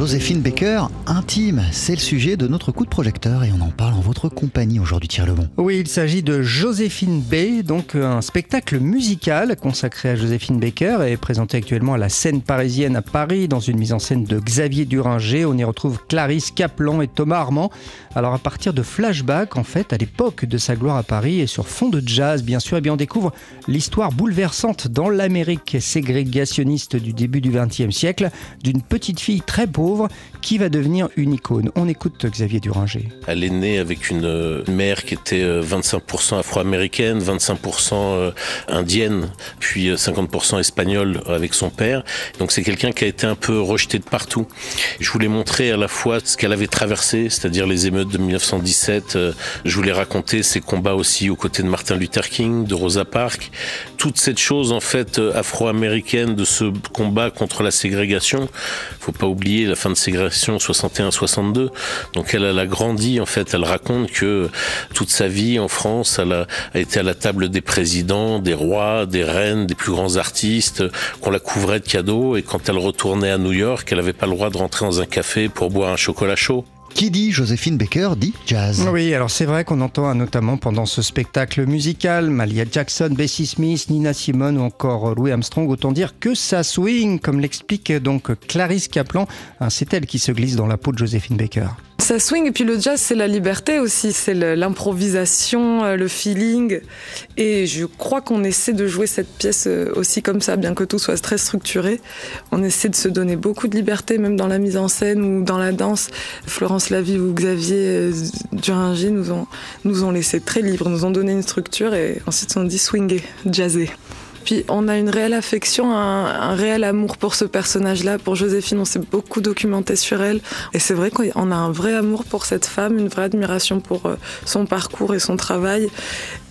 Joséphine Baker, intime, c'est le sujet de notre coup de projecteur et on en parle en votre compagnie aujourd'hui, Thierry Lebon. Oui, il s'agit de Joséphine B, donc un spectacle musical consacré à Joséphine Baker et présenté actuellement à la scène parisienne à Paris dans une mise en scène de Xavier Duringer. On y retrouve Clarisse Caplan et Thomas Armand. Alors à partir de flashbacks, en fait, à l'époque de sa gloire à Paris et sur fond de jazz, bien sûr, et eh bien on découvre l'histoire bouleversante dans l'Amérique ségrégationniste du début du XXe siècle d'une petite fille très pauvre qui va devenir une icône? On écoute Xavier Duringer. Elle est née avec une, mère qui était 25% euh, afro-américaine, 25% euh, indienne, puis 50% euh, espagnole avec son père. Donc c'est quelqu'un qui a été un peu rejeté de partout. Je voulais montrer à la fois ce qu'elle avait traversé, c'est-à-dire les émeutes de 1917. Je voulais raconter ses combats aussi aux côtés de Martin Luther King, de Rosa Parks. Toute cette chose en fait afro-américaine de ce combat contre la ségrégation. Faut pas oublier la fin de ségrégation 61-62. Donc elle, a grandi en fait. Elle raconte que toute sa vie en France, elle a, été à la table des présidents, des rois, des reines, des plus grands artistes, qu'on la couvrait de cadeaux. Et quand elle retournait à New York, elle n'avait pas le droit de rentrer dans un café pour boire un chocolat chaud. Qui dit Joséphine Baker dit jazz. Oui, alors c'est vrai qu'on entend notamment pendant ce spectacle musical Malia Jackson, Bessie Smith, Nina Simone ou encore Louis Armstrong. Autant dire que ça swing, comme l'explique donc Clarisse Kaplan. Hein, c'est elle qui se glisse dans la peau de Joséphine Baker. Ça swing et puis le jazz c'est la liberté aussi, c'est l'improvisation, euh, le feeling et je crois qu'on essaie de jouer cette pièce euh, aussi comme ça, bien que tout soit très structuré. On essaie de se donner beaucoup de liberté même dans la mise en scène ou dans la danse. Florence Lavie ou Xavier euh, Duringer nous ont, nous ont laissé très libres, nous ont donné une structure et ensuite on dit swinger, jazzer. Puis on a une réelle affection, un, réel amour pour ce personnage-là, pour Joséphine. On s'est beaucoup documenté sur elle. Et c'est vrai qu'on a un vrai amour pour cette femme, une vraie admiration pour euh, son parcours et son travail.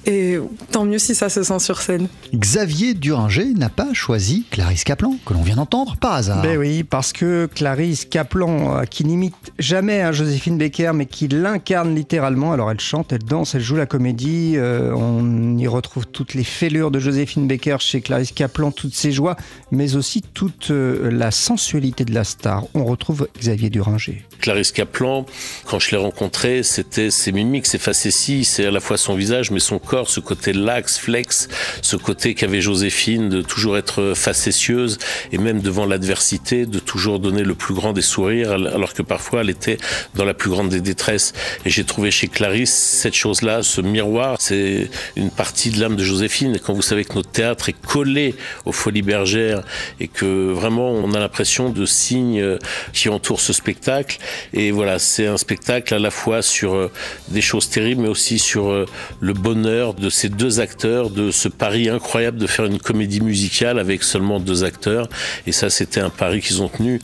Et tant mieux si ça se sent sur scène. Xavier Duringer n'a pas choisi Clarisse Caplan, que l'on vient d'entendre par hasard. Ben oui, parce que Clarisse Caplan, euh, qui n'imite jamais un Joséphine Baker, mais qui l'incarne littéralement. Alors elle chante, elle danse, elle joue la comédie. Euh, on y retrouve toutes les fêlures de Joséphine Baker chez Clarisse Caplan, toutes ses joies, mais aussi toute euh, la sensualité de la star. On retrouve Xavier Duringer. Clarisse Caplan, quand je l'ai rencontrée, c'était ses mimiques, ses facéties, c'est à la fois son visage, mais son corps, ce côté lax, flex, ce côté qu'avait Joséphine de toujours être facétieuse et même devant l'adversité, de toujours donner le plus grand des sourires, alors que parfois elle était dans la plus grande des détresses. Et j'ai trouvé chez Clarisse cette chose-là, ce miroir, c'est une partie de l'âme de Joséphine. Et quand vous savez que notre théâtre est collé aux Folies Bergères et que vraiment on a l'impression de signes qui entourent ce spectacle, et voilà, c'est un spectacle à la fois sur euh, des choses terribles, mais aussi sur euh, le bonheur de ces deux acteurs, de ce pari incroyable de faire une comédie musicale avec seulement deux acteurs. Et ça, c'était un pari qu'ils ont tenu.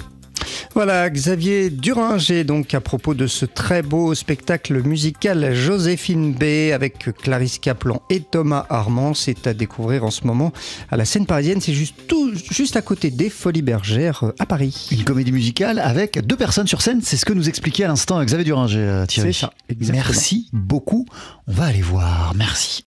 Voilà, Xavier Duringer, donc à propos de ce très beau spectacle musical Joséphine B avec Clarisse Caplan et Thomas Armand. C'est à découvrir en ce moment à la scène parisienne. C'est juste tout, juste à côté des Folies Bergères euh, à Paris. Une comédie musicale avec deux personnes sur scène. C'est ce que nous expliquait à l'instant Xavier Duringer, euh, Thierry. C'est ça, Merci beaucoup. On va aller voir. Merci.